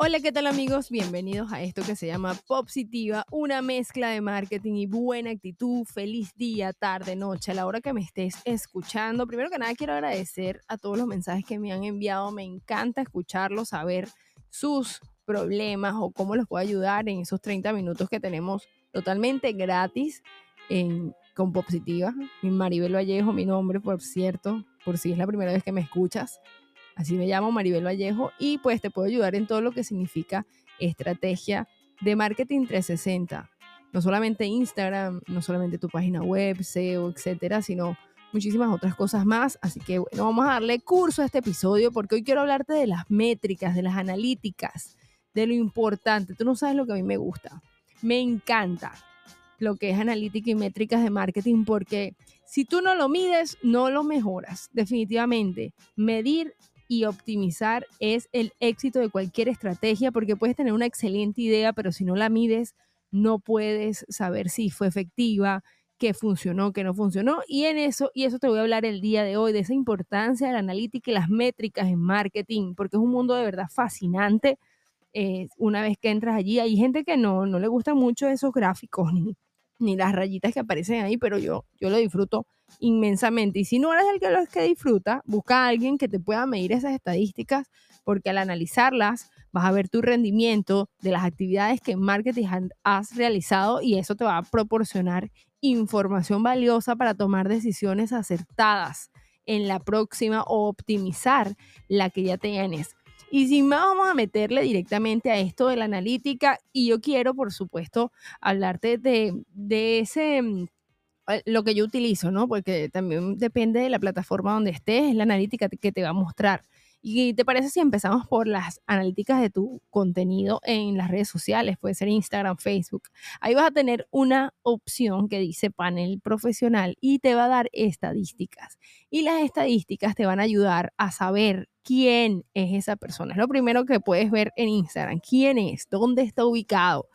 Hola, ¿qué tal amigos? Bienvenidos a esto que se llama Positiva, una mezcla de marketing y buena actitud. Feliz día, tarde, noche, a la hora que me estés escuchando. Primero que nada, quiero agradecer a todos los mensajes que me han enviado. Me encanta escucharlos, saber sus problemas o cómo los puedo ayudar en esos 30 minutos que tenemos totalmente gratis en, con Positiva. Mi Maribel Vallejo, mi nombre, por cierto, por si es la primera vez que me escuchas. Así me llamo Maribel Vallejo y pues te puedo ayudar en todo lo que significa estrategia de marketing 360. No solamente Instagram, no solamente tu página web, SEO, etcétera, sino muchísimas otras cosas más. Así que bueno, vamos a darle curso a este episodio porque hoy quiero hablarte de las métricas, de las analíticas, de lo importante. Tú no sabes lo que a mí me gusta. Me encanta lo que es analítica y métricas de marketing porque si tú no lo mides, no lo mejoras. Definitivamente, medir y optimizar es el éxito de cualquier estrategia porque puedes tener una excelente idea, pero si no la mides, no puedes saber si fue efectiva, qué funcionó, qué no funcionó. Y en eso, y eso te voy a hablar el día de hoy, de esa importancia de la analítica y las métricas en marketing, porque es un mundo de verdad fascinante. Eh, una vez que entras allí, hay gente que no, no le gustan mucho esos gráficos ni, ni las rayitas que aparecen ahí, pero yo, yo lo disfruto inmensamente. Y si no eres el que los que disfruta, busca a alguien que te pueda medir esas estadísticas, porque al analizarlas vas a ver tu rendimiento de las actividades que en marketing has realizado y eso te va a proporcionar información valiosa para tomar decisiones acertadas en la próxima o optimizar la que ya tienes. Y sin más, vamos a meterle directamente a esto de la analítica. Y yo quiero, por supuesto, hablarte de, de ese mm, eh, lo que yo utilizo, ¿no? Porque también depende de la plataforma donde estés, es la analítica que te va a mostrar. ¿Y te parece si empezamos por las analíticas de tu contenido en las redes sociales? Puede ser Instagram, Facebook. Ahí vas a tener una opción que dice panel profesional y te va a dar estadísticas. Y las estadísticas te van a ayudar a saber quién es esa persona. Es lo primero que puedes ver en Instagram. ¿Quién es? ¿Dónde está ubicado?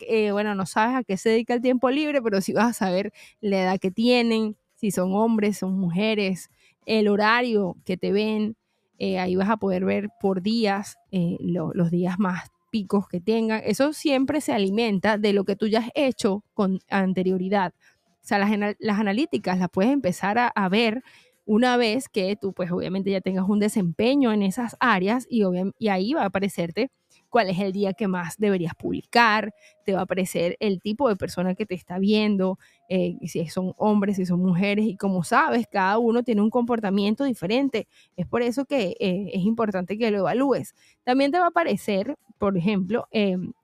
Eh, bueno, no sabes a qué se dedica el tiempo libre, pero sí vas a saber la edad que tienen, si son hombres, son mujeres, el horario que te ven. Eh, ahí vas a poder ver por días eh, los días más picos que tengan. Eso siempre se alimenta de lo que tú ya has hecho con anterioridad. O sea, las, las analíticas las puedes empezar a, ver una vez que tú pues obviamente ya tengas un desempeño en esas áreas y, y ahí va a aparecerte cuál es el día que más deberías publicar, te va a aparecer el tipo de persona que te está viendo, eh, si son hombres, si son mujeres, y como sabes, cada uno tiene un comportamiento diferente. Es por eso que eh, es importante que lo evalúes. También te va a aparecer, por ejemplo, em,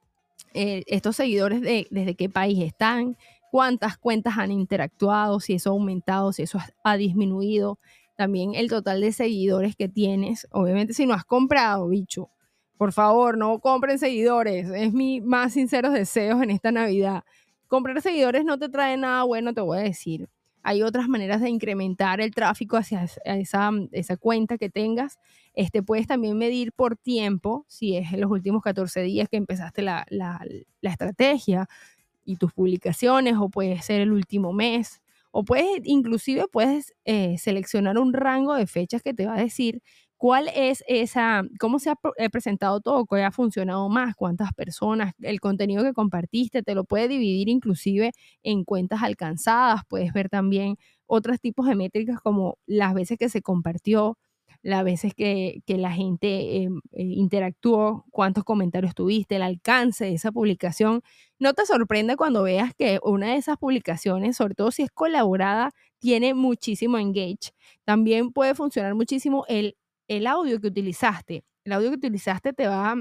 eh, estos seguidores de desde qué país están, cuántas cuentas han interactuado, si eso ha aumentado, si eso ha disminuido, también el total de seguidores que tienes. Obviamente si no has comprado, bicho, por favor, no compren seguidores. Es mi más sincero deseo en esta Navidad. Comprar seguidores no te trae nada bueno, te voy a decir. Hay otras maneras de incrementar el tráfico hacia esa, cuenta que tengas. Este, puedes también medir por tiempo, si es en los últimos 14 días que empezaste la estrategia, y tus publicaciones o puede ser el último mes o puedes inclusive puedes eh, seleccionar un rango de fechas que te va a decir cuál es esa, cómo se ha eh, presentado todo, qué ha funcionado más, cuántas personas, el contenido que compartiste, te lo puede dividir inclusive en cuentas alcanzadas, puedes ver también otros tipos de métricas como las veces que se compartió, las veces que, la gente em, eh, interactuó, cuántos comentarios tuviste, el alcance de esa publicación. No te sorprende cuando veas que una de esas publicaciones, sobre todo si es colaborada, tiene muchísimo engage. También puede funcionar muchísimo el, el audio que utilizaste. El audio que utilizaste te va,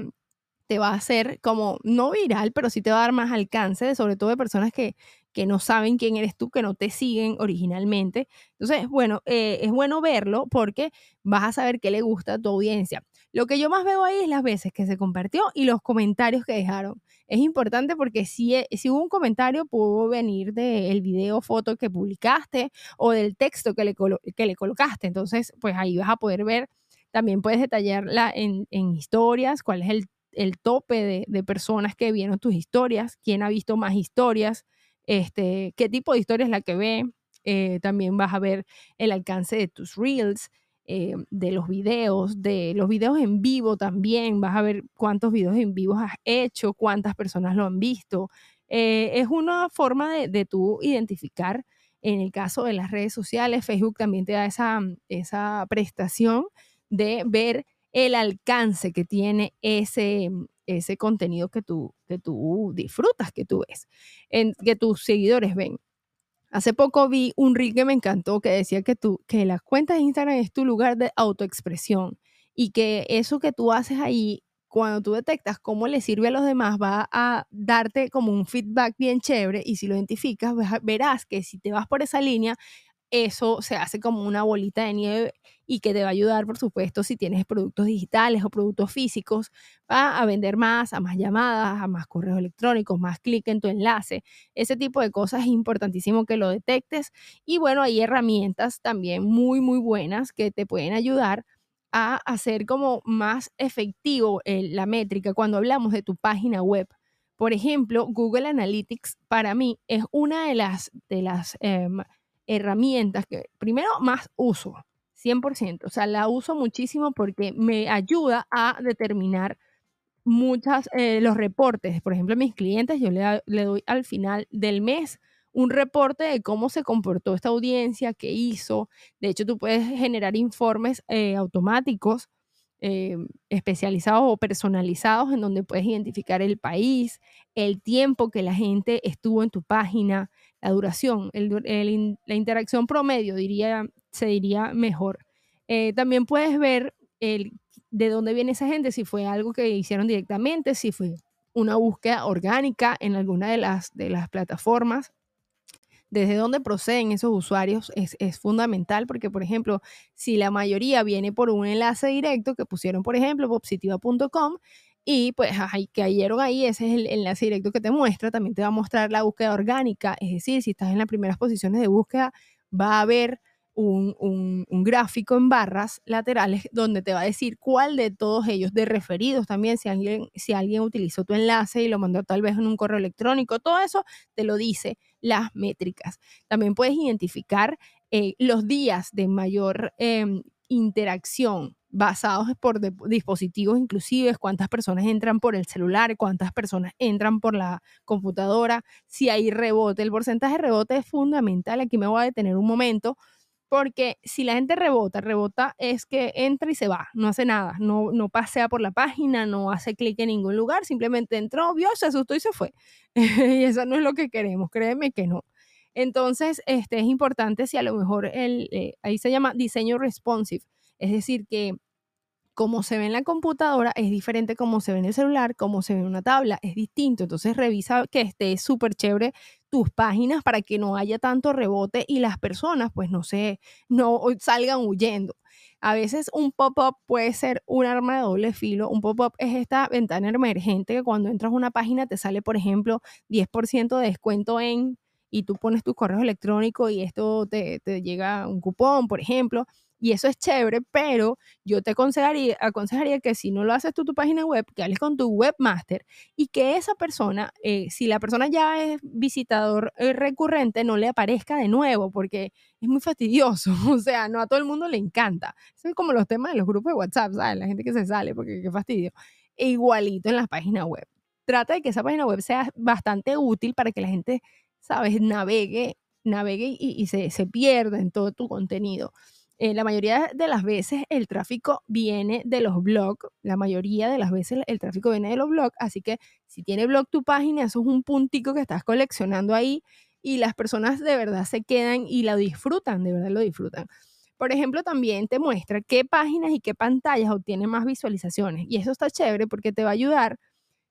te va a hacer como, no viral, pero sí te va a dar más alcance, sobre todo de personas que, que no saben quién eres tú, que no te siguen originalmente. Entonces, bueno, eh, es bueno verlo porque vas a saber qué le gusta a tu audiencia. Lo que yo más veo ahí es las veces que se compartió y los comentarios que dejaron. Es importante porque si, e, si hubo un comentario, pudo venir del video, foto que publicaste o del texto que le, que le colocaste. Entonces, pues ahí vas a poder ver. También puedes detallarla en, historias, cuál es el, tope de, de personas que vieron tus historias, quién ha visto más historias, este, qué tipo de historia es la que ve. Eh, también vas a ver el alcance de tus reels. eh, de los videos, de los videos en vivo también. Vas a ver cuántos videos en vivo has hecho, cuántas personas lo han visto. Eh, es una forma de, de tú identificar, en el caso de las redes sociales, Facebook también te da esa, esa prestación de ver el alcance que tiene ese, ese contenido que tú, que tú disfrutas, que tú ves, en, que tus seguidores ven. Hace poco vi un reel que me encantó que decía que, tú, que las cuentas de Instagram es tu lugar de autoexpresión y que eso que tú haces ahí, cuando tú detectas cómo le sirve a los demás, va a darte como un feedback bien chévere y si lo identificas, verás que si te vas por esa línea, eso se hace como una bolita de nieve y que te va a ayudar, por supuesto, si tienes productos digitales o productos físicos, va a vender más, a más llamadas, a más correos electrónicos, más clic en tu enlace. Ese tipo de cosas es importantísimo que lo detectes. Y bueno, hay herramientas también muy, muy buenas que te pueden ayudar a hacer como más efectivo la métrica cuando hablamos de tu página web. Por ejemplo, Google Analytics para mí es una de las, de las em, herramientas que primero más uso, 100%, o sea, la uso muchísimo porque me ayuda a determinar muchas, eh, los reportes. Por ejemplo, a mis clientes yo le, le, doy al final del mes un reporte de cómo se comportó esta audiencia, qué hizo. De hecho, tú puedes generar informes eh, automáticos eh, especializados o personalizados en donde puedes identificar el país, el tiempo que la gente estuvo en tu página, la duración, la interacción promedio, diría, se diría mejor. Eh, también puedes ver el, de dónde viene esa gente, si fue algo que hicieron directamente, si fue una búsqueda orgánica en alguna de las, de las plataformas. Desde dónde proceden esos usuarios es, es, fundamental porque, por ejemplo, si la mayoría viene por un enlace directo que pusieron, por ejemplo, positiva.com, y pues ahí cayeron ahí, ese es el enlace directo que te muestra, también te va a mostrar la búsqueda orgánica, es decir, si estás en las primeras posiciones de búsqueda, va a haber un, un, gráfico en barras laterales donde te va a decir cuál de todos ellos, de referidos también, si alguien, si alguien utilizó tu enlace y lo mandó tal vez en un correo electrónico, todo eso te lo dice las métricas. También puedes identificar eh, los días de mayor em, interacción basados por dispositivos inclusive, cuántas personas entran por el celular, cuántas personas entran por la computadora, si hay rebote. El porcentaje de rebote es fundamental. Aquí me voy a detener un momento porque si la gente rebota, rebota es que entra y se va, no hace nada, no, no pasea por la página, no hace clic en ningún lugar, simplemente entró, vio, se asustó y se fue. y eso no es lo que queremos, créeme que no. Entonces, este, es importante si a lo mejor el, eh, ahí se llama diseño responsive, es decir, que como se ve en la computadora es diferente como se ve en el celular, como se ve en una tabla, es distinto. Entonces revisa que esté súper chévere tus páginas para que no haya tanto rebote y las personas pues no se, no salgan huyendo. A veces un pop-up puede ser un arma de doble filo. Un pop-up es esta ventana emergente que cuando entras a una página te sale, por ejemplo, 10% de descuento en y tú pones tu correo electrónico y esto te, te llega un cupón, por ejemplo y eso es chévere, pero yo te aconsejaría, que si no lo haces tú tu página web, que hables con tu webmaster y que esa persona, eh, si la persona ya es visitador eh, recurrente, no le aparezca de nuevo, porque es muy fastidioso, o sea, no a todo el mundo le encanta. Es como los temas de los grupos de WhatsApp, ¿sabes? La gente que se sale, porque qué fastidio. E igualito en la página web. Trata de que esa página web sea bastante útil para que la gente, ¿sabes?, navegue, navegue y, y se, se pierda en todo tu contenido. Eh, la mayoría de las veces el tráfico viene de los blogs, la mayoría de las veces el tráfico viene de los blogs, así que si tiene blog tu página, eso es un puntico que estás coleccionando ahí y las personas de verdad se quedan y la disfrutan, de verdad lo disfrutan. Por ejemplo, también te muestra qué páginas y qué pantallas obtienen más visualizaciones y eso está chévere porque te va a ayudar.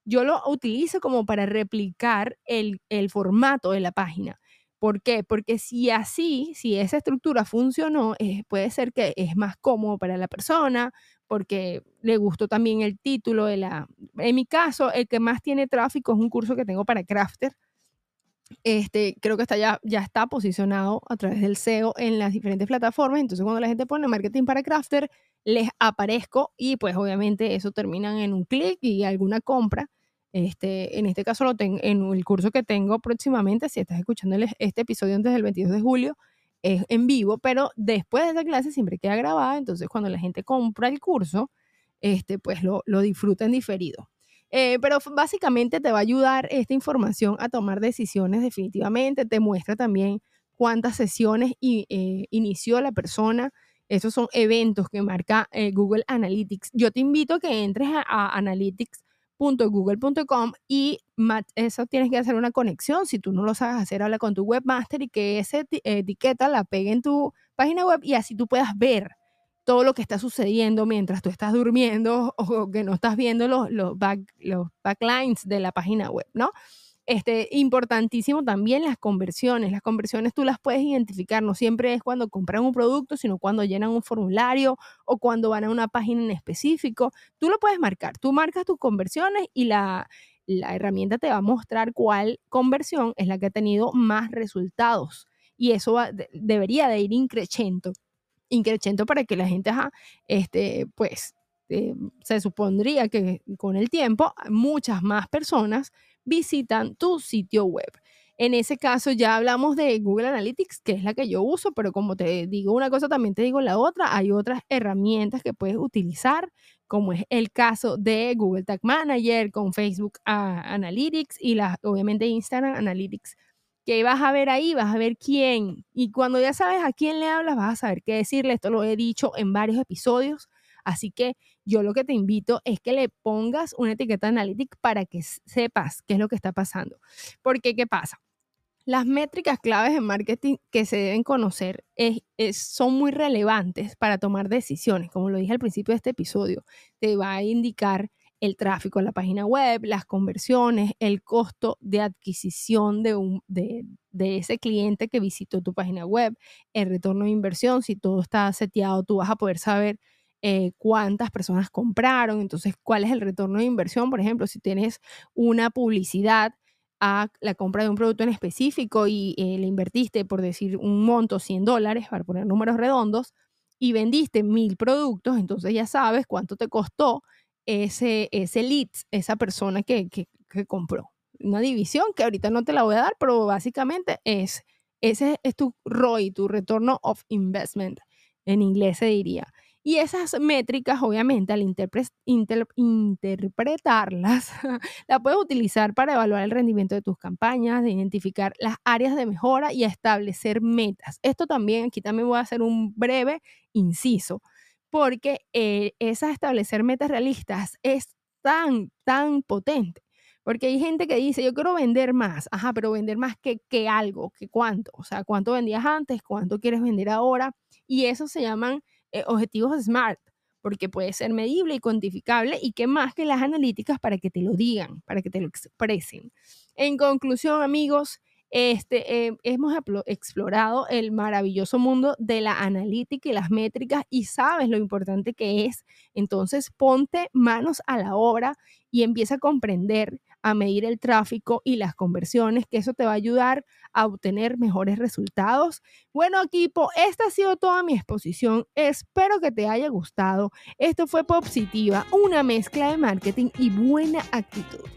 Yo lo utilizo como para replicar el, el formato de la página. ¿Por qué? Porque si así, si esa estructura funcionó, eh, puede ser que es más cómodo para la persona, porque le gustó también el título de la... En mi caso, el que más tiene tráfico es un curso que tengo para Crafter. Este, creo que está ya, ya está posicionado a través del SEO en las diferentes plataformas. Entonces, cuando la gente pone marketing para Crafter, les aparezco y pues obviamente eso termina en un clic y alguna compra. Este, en este caso lo tengo en el curso que tengo próximamente, si estás escuchando este episodio antes del 22 de julio, es en vivo, pero después de esa clase siempre queda grabada, entonces cuando la gente compra el curso, este, pues lo, lo disfruta en diferido. Eh, pero básicamente te va a ayudar esta información a tomar decisiones definitivamente, te muestra también cuántas sesiones eh, inició la persona. Esos son eventos que marca eh, Google Analytics. Yo te invito a que entres a, analytics.google.com y eso tienes que hacer una conexión. Si tú no lo sabes hacer, habla con tu webmaster y que esa etiqueta la pegue en tu página web y así tú puedas ver todo lo que está sucediendo mientras tú estás durmiendo o que no estás viendo los, los, back, los backlines de la página web, ¿no? Este, importantísimo también las conversiones. Las conversiones tú las puedes identificar, no siempre es cuando compran un producto, sino cuando llenan un formulario o cuando van a una página en específico. Tú lo puedes marcar, tú marcas tus conversiones y la, la herramienta te va a mostrar cuál conversión es la que ha tenido más resultados. Y eso debería de ir increciendo, increciendo para que la gente, este, pues, eh, se supondría que con el tiempo muchas más personas visitan tu sitio web. En ese caso ya hablamos de Google Analytics, que es la que yo uso, pero como te digo una cosa, también te digo la otra. Hay otras herramientas que puedes utilizar, como es el caso de Google Tag Manager con Facebook Analytics y la, obviamente Instagram Analytics. Que vas a ver ahí, vas a ver quién. Y cuando ya sabes a quién le hablas, vas a saber qué decirle. Esto lo he dicho en varios episodios. Así que yo lo que te invito es que le pongas una etiqueta analítica para que sepas qué es lo que está pasando. Porque, ¿qué pasa? Las métricas claves en marketing que se deben conocer son muy relevantes para tomar decisiones. Como lo dije al principio de este episodio, te va a indicar el tráfico a la página web, las conversiones, el costo de adquisición de, un, de, ese cliente que visitó tu página web, el retorno de inversión. Si todo está seteado, tú vas a poder saber eh, cuántas personas compraron, entonces cuál es el retorno de inversión, por ejemplo, si tienes una publicidad a la compra de un producto en específico y eh, le invertiste, por decir, un monto, 100 dólares, para poner números redondos, y vendiste mil productos, entonces ya sabes cuánto te costó ese, ese lead, esa persona que, que, que compró. Una división que ahorita no te la voy a dar, pero básicamente es, ese es tu ROI, tu retorno of investment, en inglés se diría. Y esas métricas, obviamente, al interpretarlas, la puedes utilizar para evaluar el rendimiento de tus campañas, de identificar las áreas de mejora y establecer metas. Esto también, aquí también voy a hacer un breve inciso, porque eh, esas establecer metas realistas es tan, tan potente. Porque hay gente que dice, yo quiero vender más, ajá, pero vender más que, que algo, que cuánto, o sea, cuánto vendías antes, cuánto quieres vender ahora, y eso se llaman eh, objetivos SMART, porque puede ser medible y cuantificable y qué más que las analíticas para que te lo digan, para que te lo expresen. En conclusión, amigos, este, eh, hemos explorado el maravilloso mundo de la analítica y las métricas y sabes lo importante que es. Entonces, ponte manos a la obra y empieza a comprender, a medir el tráfico y las conversiones, que eso te va a ayudar a obtener mejores resultados. Bueno, equipo, esta ha sido toda mi exposición. Espero que te haya gustado. Esto fue Positiva, una mezcla de marketing y buena actitud.